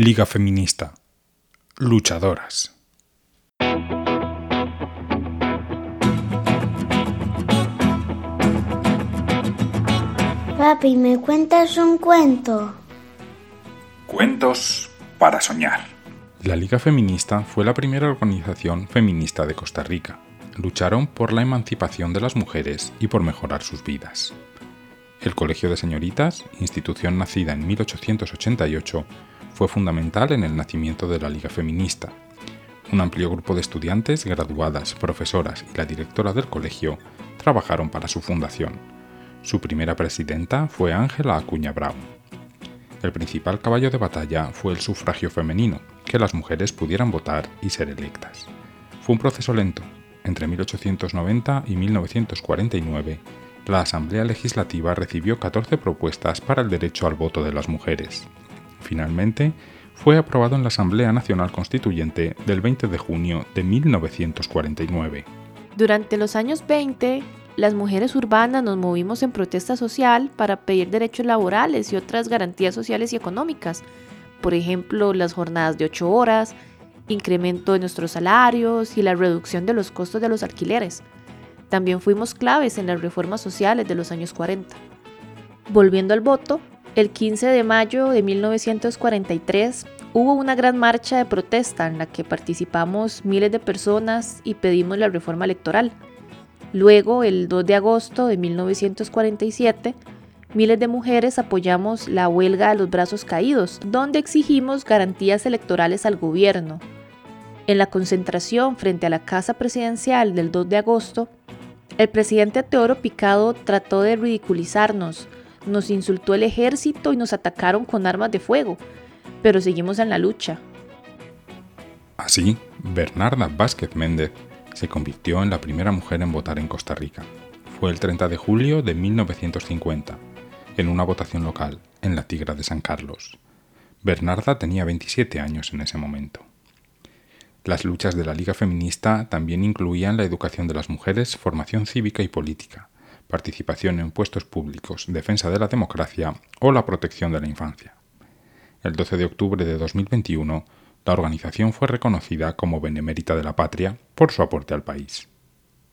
Liga Feminista. Luchadoras. Papi, ¿me cuentas un cuento? Cuentos para soñar. La Liga Feminista fue la primera organización feminista de Costa Rica. Lucharon por la emancipación de las mujeres y por mejorar sus vidas. El Colegio de Señoritas, institución nacida en 1888, fue fundamental en el nacimiento de la Liga Feminista. Un amplio grupo de estudiantes, graduadas, profesoras y la directora del colegio trabajaron para su fundación. Su primera presidenta fue Ángela Acuña Brown. El principal caballo de batalla fue el sufragio femenino, que las mujeres pudieran votar y ser electas. Fue un proceso lento. Entre 1890 y 1949, la Asamblea Legislativa recibió 14 propuestas para el derecho al voto de las mujeres. Finalmente, fue aprobado en la Asamblea Nacional Constituyente del 20 de junio de 1949. Durante los años 20, las mujeres urbanas nos movimos en protesta social para pedir derechos laborales y otras garantías sociales y económicas. Por ejemplo, las jornadas de 8 horas, incremento de nuestros salarios y la reducción de los costos de los alquileres. También fuimos claves en las reformas sociales de los años 40. Volviendo al voto, el 15 de mayo de 1943 hubo una gran marcha de protesta en la que participamos miles de personas y pedimos la reforma electoral. Luego, el 2 de agosto de 1947, miles de mujeres apoyamos la huelga de los brazos caídos, donde exigimos garantías electorales al gobierno. En la concentración frente a la Casa Presidencial del 2 de agosto, el presidente Teodoro Picado trató de ridiculizarnos, nos insultó el ejército y nos atacaron con armas de fuego, pero seguimos en la lucha. Así, Bernarda Vázquez Méndez se convirtió en la primera mujer en votar en Costa Rica. Fue el 30 de julio de 1950, en una votación local, en la Tigra de San Carlos. Bernarda tenía 27 años en ese momento. Las luchas de la Liga Feminista también incluían la educación de las mujeres, formación cívica y política, participación en puestos públicos, defensa de la democracia o la protección de la infancia. El 12 de octubre de 2021, la organización fue reconocida como Benemérita de la Patria por su aporte al país.